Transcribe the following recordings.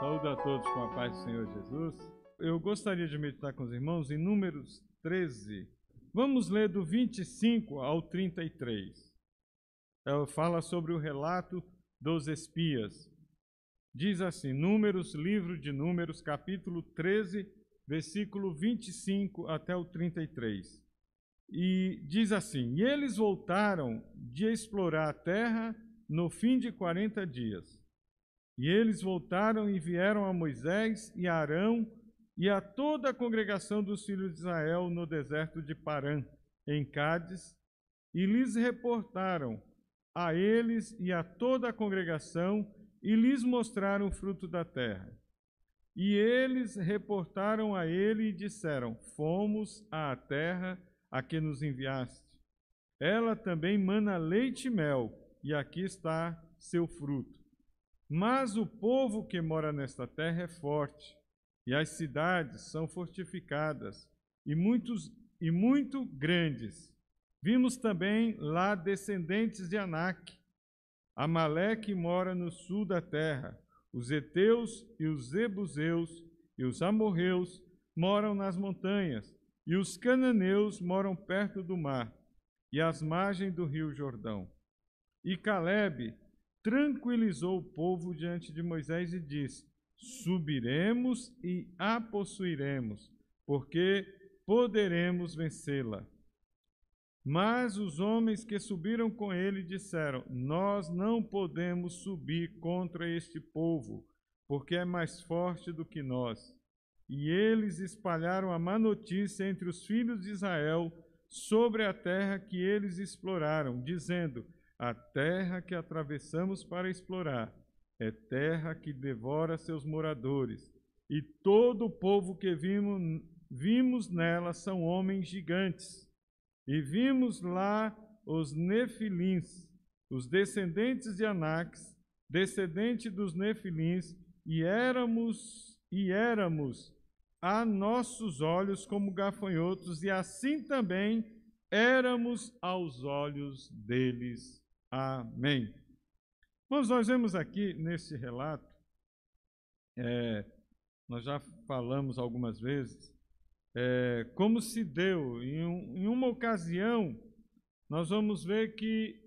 Saúde a todos com a paz do Senhor Jesus. Eu gostaria de meditar com os irmãos em Números 13. Vamos ler do 25 ao 33. Ela fala sobre o relato dos espias. Diz assim: Números, livro de Números, capítulo 13, versículo 25 até o 33. E diz assim: E eles voltaram de explorar a terra no fim de 40 dias. E eles voltaram e vieram a Moisés e a Arão e a toda a congregação dos filhos de Israel no deserto de Parã, em Cádiz, e lhes reportaram a eles e a toda a congregação e lhes mostraram o fruto da terra. E eles reportaram a ele e disseram: Fomos à terra a que nos enviaste. Ela também mana leite e mel, e aqui está seu fruto. Mas o povo que mora nesta terra é forte, e as cidades são fortificadas e muitos e muito grandes. Vimos também lá descendentes de Anak. Amaleque mora no sul da terra. Os heteus e os zebuseus e os amorreus moram nas montanhas, e os cananeus moram perto do mar e às margens do rio Jordão. E Caleb tranquilizou o povo diante de Moisés e disse: Subiremos e a possuiremos, porque poderemos vencê-la. Mas os homens que subiram com ele disseram: Nós não podemos subir contra este povo, porque é mais forte do que nós. E eles espalharam a má notícia entre os filhos de Israel sobre a terra que eles exploraram, dizendo: a terra que atravessamos para explorar é terra que devora seus moradores, e todo o povo que vimos, vimos nela são homens gigantes. E vimos lá os nefilins, os descendentes de Anaques, descendente dos nefilins, e éramos e éramos a nossos olhos como gafanhotos, e assim também éramos aos olhos deles. Amém. Mas nós vemos aqui nesse relato, é, nós já falamos algumas vezes, é, como se deu, em, um, em, uma ocasião, nós vamos ver que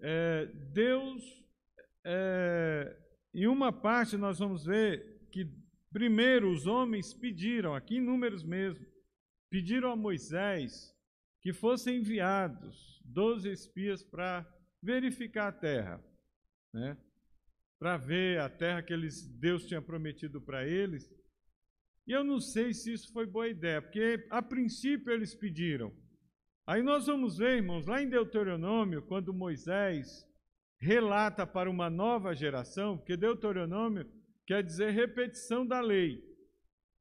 é, Deus, é, em uma parte, nós vamos ver que primeiro os homens pediram, aqui em números mesmo, pediram a Moisés que fossem enviados doze espias para verificar a terra, né? para ver a terra que eles, Deus tinha prometido para eles. E eu não sei se isso foi boa ideia, porque a princípio eles pediram. Aí nós vamos ver, irmãos, lá em Deuteronômio, quando Moisés relata para uma nova geração, porque Deuteronômio quer dizer repetição da lei,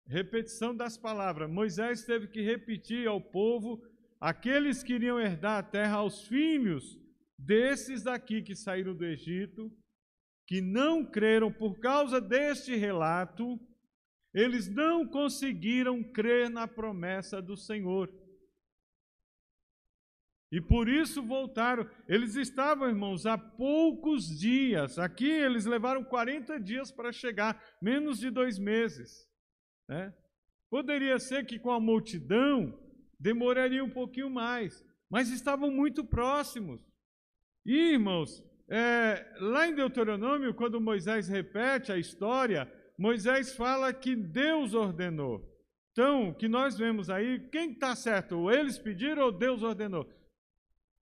repetição das palavras. Moisés teve que repetir ao povo, aqueles que iriam herdar a terra aos filhos desses daqui que saíram do Egito, que não creram por causa deste relato, eles não conseguiram crer na promessa do Senhor. E por isso voltaram. Eles estavam, irmãos, há poucos dias. Aqui eles levaram 40 dias para chegar, menos de dois meses. Né? Poderia ser que com a multidão demoraria um pouquinho mais, mas estavam muito próximos. E, irmãos, é, lá em Deuteronômio, quando Moisés repete a história, Moisés fala que Deus ordenou. Então, o que nós vemos aí, quem está certo? Eles pediram ou Deus ordenou?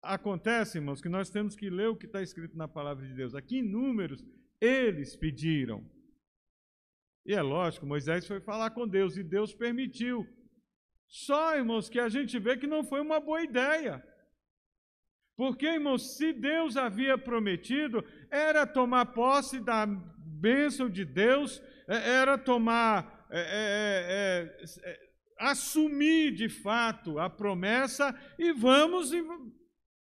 Acontece, irmãos, que nós temos que ler o que está escrito na palavra de Deus. Aqui em Números, eles pediram. E é lógico, Moisés foi falar com Deus e Deus permitiu. Só, irmãos, que a gente vê que não foi uma boa ideia. Porque, irmãos, se Deus havia prometido, era tomar posse da bênção de Deus, é, era tomar, é, é, é, é, assumir de fato a promessa e vamos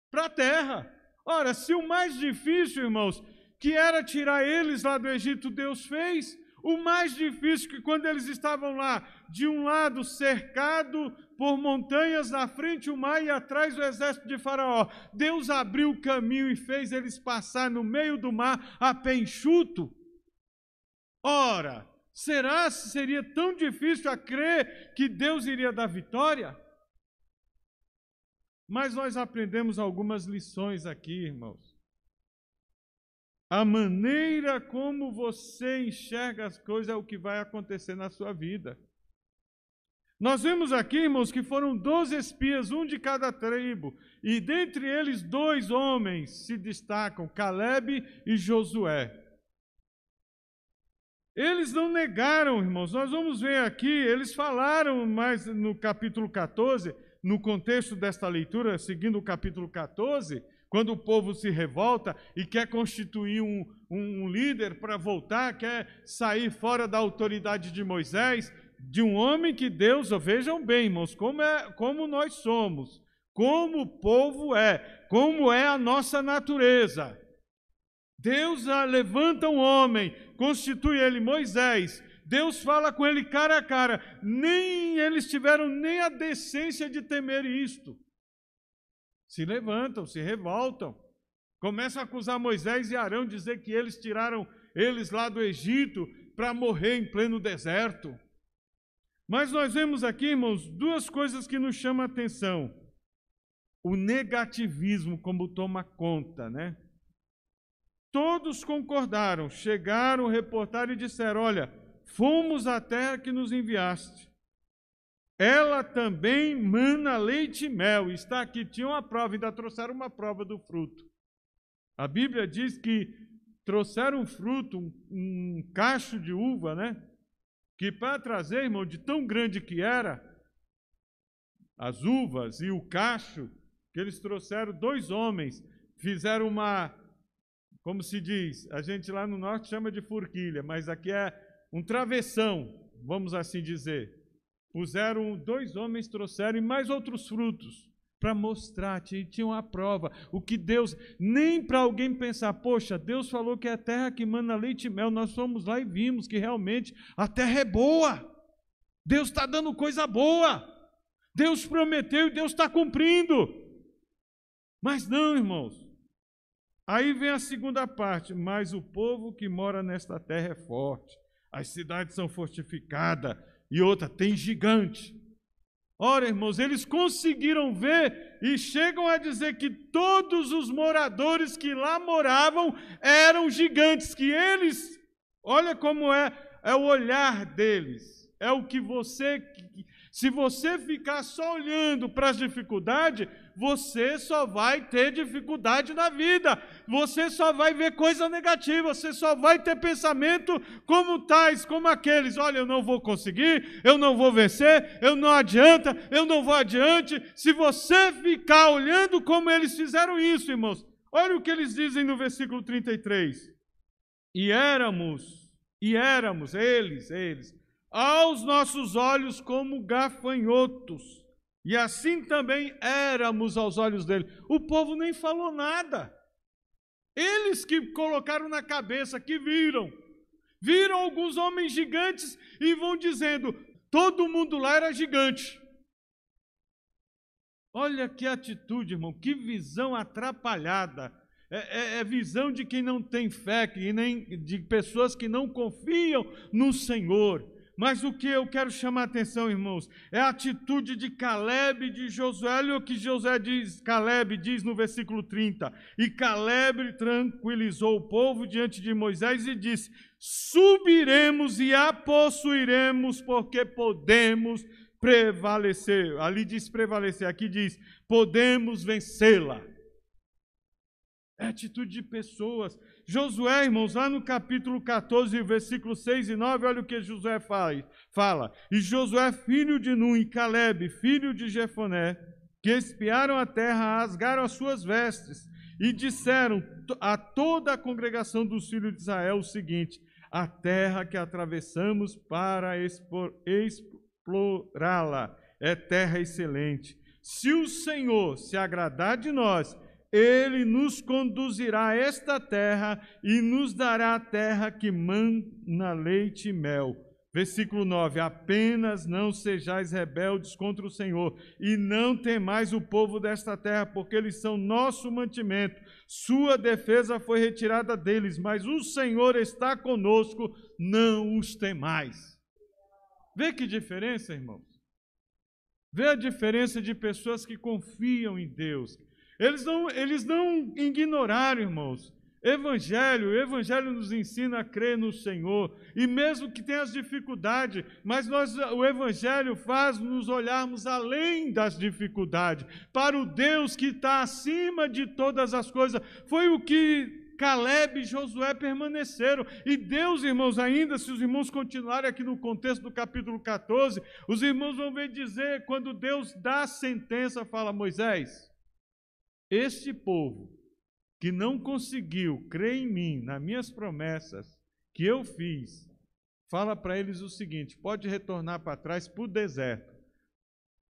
para a terra. Ora, se o mais difícil, irmãos, que era tirar eles lá do Egito, Deus fez, o mais difícil que quando eles estavam lá, de um lado cercado por montanhas na frente o mar e atrás o exército de Faraó. Deus abriu o caminho e fez eles passar no meio do mar a pé enxuto. Ora, será se seria tão difícil a crer que Deus iria dar vitória? Mas nós aprendemos algumas lições aqui, irmãos. A maneira como você enxerga as coisas é o que vai acontecer na sua vida. Nós vemos aqui, irmãos, que foram doze espias, um de cada tribo, e dentre eles dois homens se destacam, Caleb e Josué. Eles não negaram, irmãos, nós vamos ver aqui, eles falaram mais no capítulo 14, no contexto desta leitura, seguindo o capítulo 14, quando o povo se revolta e quer constituir um, um líder para voltar, quer sair fora da autoridade de Moisés, de um homem que Deus, vejam bem, irmãos, como, é, como nós somos, como o povo é, como é a nossa natureza. Deus levanta um homem, constitui ele Moisés, Deus fala com ele cara a cara, nem eles tiveram nem a decência de temer isto se levantam, se revoltam, começam a acusar Moisés e Arão, dizer que eles tiraram eles lá do Egito para morrer em pleno deserto. Mas nós vemos aqui, irmãos, duas coisas que nos chamam a atenção. O negativismo, como toma conta, né? Todos concordaram, chegaram, reportaram e disseram: Olha, fomos à terra que nos enviaste ela também mana leite e mel. Está aqui, tinha uma prova, ainda trouxeram uma prova do fruto. A Bíblia diz que trouxeram um fruto, um, um cacho de uva, né? Que para trazer, irmão, de tão grande que era, as uvas e o cacho, que eles trouxeram dois homens, fizeram uma, como se diz, a gente lá no norte chama de forquilha, mas aqui é um travessão, vamos assim dizer. Puseram dois homens, trouxeram e mais outros frutos para mostrar, tinham a prova. O que Deus, nem para alguém pensar, poxa, Deus falou que é a terra que manda leite e mel, nós fomos lá e vimos que realmente a terra é boa. Deus está dando coisa boa. Deus prometeu e Deus está cumprindo. Mas não, irmãos. Aí vem a segunda parte. Mas o povo que mora nesta terra é forte, as cidades são fortificadas, e outra, tem gigante. Ora, irmãos, eles conseguiram ver e chegam a dizer que todos os moradores que lá moravam eram gigantes, que eles, olha como é, é o olhar deles, é o que você, se você ficar só olhando para as dificuldades, você só vai ter dificuldade na vida, você só vai ver coisa negativa, você só vai ter pensamento como tais, como aqueles: olha, eu não vou conseguir, eu não vou vencer, eu não adianta, eu não vou adiante. Se você ficar olhando como eles fizeram isso, irmãos, olha o que eles dizem no versículo 33. E éramos, e éramos, eles, eles, aos nossos olhos como gafanhotos e assim também éramos aos olhos dele. O povo nem falou nada. Eles que colocaram na cabeça, que viram. Viram alguns homens gigantes e vão dizendo: todo mundo lá era gigante. Olha que atitude, irmão, que visão atrapalhada. É, é, é, visão de quem não tem fé, que nem de pessoas que não confiam no Senhor. Mas o que eu quero chamar a atenção, irmãos, é a atitude de Caleb e de Josué. Olha o que Josué diz, Caleb diz no versículo 30. E Caleb tranquilizou o povo diante de Moisés e disse: Subiremos e a possuiremos, porque podemos prevalecer. Ali diz prevalecer, aqui diz: podemos vencê-la. É atitude de pessoas Josué, irmãos, lá no capítulo 14, versículo 6 e 9, olha o que Josué fala. E Josué, filho de Nun, e Caleb, filho de Jefoné, que espiaram a terra, rasgaram as suas vestes e disseram a toda a congregação dos filhos de Israel o seguinte: a terra que atravessamos para explorá-la é terra excelente. Se o Senhor se agradar de nós ele nos conduzirá a esta terra e nos dará a terra que mana leite e mel. Versículo 9: Apenas não sejais rebeldes contra o Senhor, e não temais o povo desta terra, porque eles são nosso mantimento. Sua defesa foi retirada deles, mas o Senhor está conosco, não os temais. Vê que diferença, irmãos? Vê a diferença de pessoas que confiam em Deus. Eles não, eles não ignoraram, irmãos. Evangelho, o Evangelho nos ensina a crer no Senhor, e mesmo que tenha as dificuldades, mas nós, o Evangelho faz nos olharmos além das dificuldades, para o Deus que está acima de todas as coisas. Foi o que Caleb e Josué permaneceram. E Deus, irmãos, ainda, se os irmãos continuarem aqui no contexto do capítulo 14, os irmãos vão ver dizer, quando Deus dá a sentença, fala: Moisés, este povo que não conseguiu crer em mim, nas minhas promessas que eu fiz, fala para eles o seguinte: pode retornar para trás para o deserto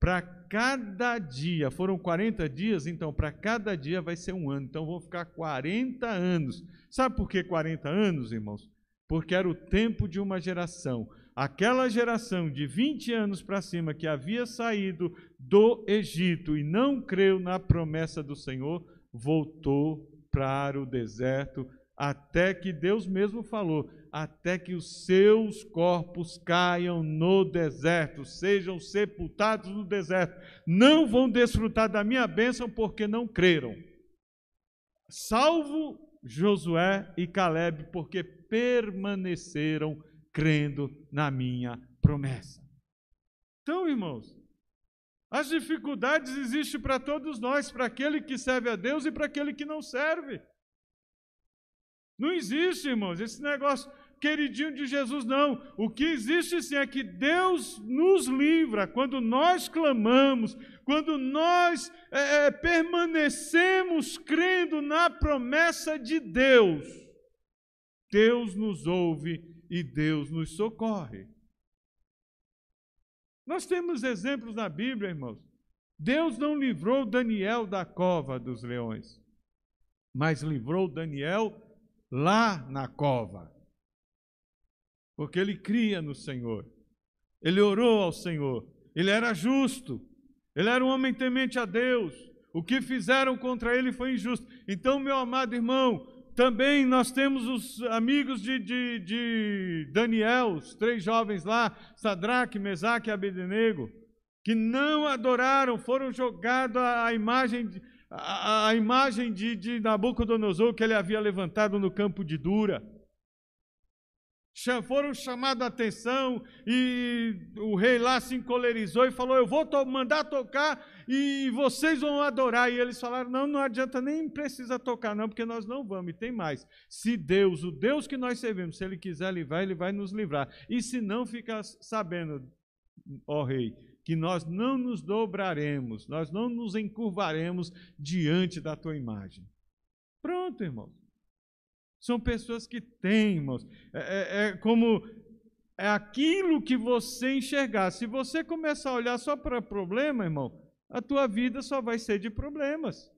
para cada dia, foram 40 dias, então para cada dia vai ser um ano. Então vão ficar 40 anos. Sabe por que 40 anos, irmãos? Porque era o tempo de uma geração. Aquela geração de 20 anos para cima que havia saído do Egito e não creu na promessa do Senhor, voltou para o deserto até que Deus mesmo falou: até que os seus corpos caiam no deserto, sejam sepultados no deserto. Não vão desfrutar da minha bênção porque não creram. Salvo Josué e Caleb, porque permaneceram crendo na minha promessa. Então, irmãos, as dificuldades existem para todos nós, para aquele que serve a Deus e para aquele que não serve. Não existe, irmãos, esse negócio queridinho de Jesus, não. O que existe sim é que Deus nos livra quando nós clamamos, quando nós é, é, permanecemos crendo na promessa de Deus. Deus nos ouve e Deus nos socorre. Nós temos exemplos na Bíblia, irmãos. Deus não livrou Daniel da cova dos leões, mas livrou Daniel lá na cova porque ele cria no Senhor. Ele orou ao Senhor. Ele era justo. Ele era um homem temente a Deus. O que fizeram contra ele foi injusto. Então, meu amado irmão, também nós temos os amigos de, de, de Daniel, os três jovens lá, Sadraque, Mesaque e Abednego, que não adoraram, foram jogados à imagem, a imagem de, de Nabucodonosor que ele havia levantado no campo de Dura foram chamados a atenção e o rei lá se encolerizou e falou: Eu vou to mandar tocar e vocês vão adorar. E eles falaram: Não, não adianta, nem precisa tocar, não, porque nós não vamos. E tem mais: se Deus, o Deus que nós servimos, se Ele quiser livrar, Ele vai nos livrar. E se não, fica sabendo, ó rei, que nós não nos dobraremos, nós não nos encurvaremos diante da tua imagem. Pronto, irmãos. São pessoas que têm, irmãos. É, é, é como é aquilo que você enxergar. Se você começar a olhar só para problema, irmão, a tua vida só vai ser de problemas.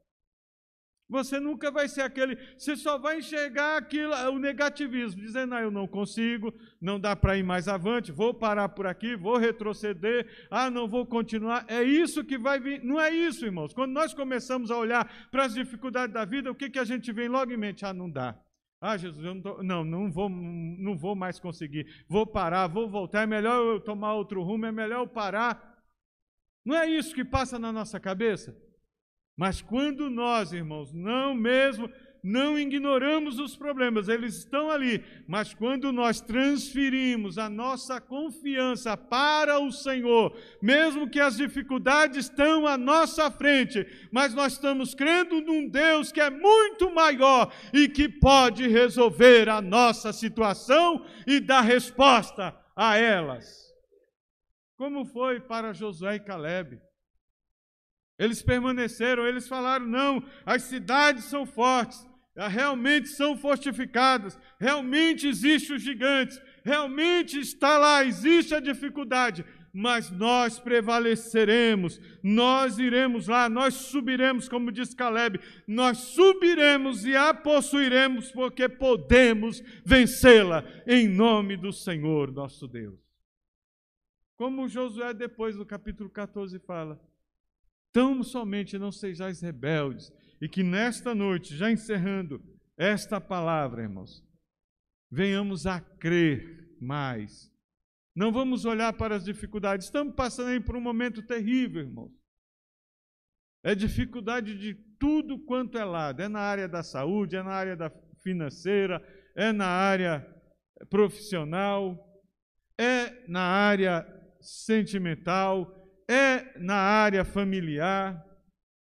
Você nunca vai ser aquele, você só vai enxergar aquilo, o negativismo, dizendo, ah, eu não consigo, não dá para ir mais avante, vou parar por aqui, vou retroceder, ah, não vou continuar. É isso que vai vir. Não é isso, irmãos. Quando nós começamos a olhar para as dificuldades da vida, o que, que a gente vem logo em mente? Ah, não dá. Ah, Jesus, eu não, tô, não, não, vou, não vou mais conseguir. Vou parar, vou voltar. É melhor eu tomar outro rumo, é melhor eu parar. Não é isso que passa na nossa cabeça? Mas quando nós, irmãos, não mesmo não ignoramos os problemas, eles estão ali, mas quando nós transferimos a nossa confiança para o Senhor, mesmo que as dificuldades estão à nossa frente, mas nós estamos crendo num Deus que é muito maior e que pode resolver a nossa situação e dar resposta a elas. Como foi para Josué e Caleb? Eles permaneceram, eles falaram: não, as cidades são fortes, realmente são fortificadas, realmente existem os gigantes, realmente está lá, existe a dificuldade, mas nós prevaleceremos, nós iremos lá, nós subiremos, como diz Caleb, nós subiremos e a possuiremos, porque podemos vencê-la, em nome do Senhor nosso Deus. Como Josué, depois do capítulo 14, fala: Tão somente não sejais rebeldes, e que nesta noite, já encerrando esta palavra, irmãos, venhamos a crer mais. Não vamos olhar para as dificuldades. Estamos passando aí por um momento terrível, irmãos. É dificuldade de tudo quanto é lado. É na área da saúde, é na área da financeira, é na área profissional, é na área sentimental, é na área familiar.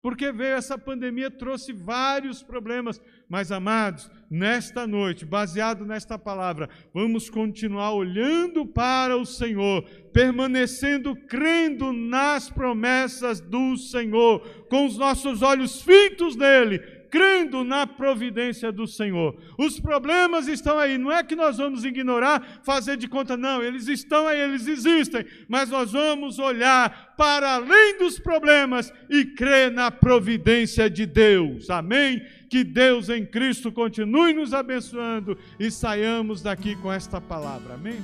Porque veio essa pandemia, trouxe vários problemas. Mas, amados, nesta noite, baseado nesta palavra, vamos continuar olhando para o Senhor, permanecendo crendo nas promessas do Senhor, com os nossos olhos fitos nele, crendo na providência do Senhor. Os problemas estão aí, não é que nós vamos ignorar, fazer de conta, não, eles estão aí, eles existem, mas nós vamos olhar para além dos problemas e crer na providência de Deus. Amém? Que Deus em Cristo continue nos abençoando e saiamos daqui com esta palavra. Amém?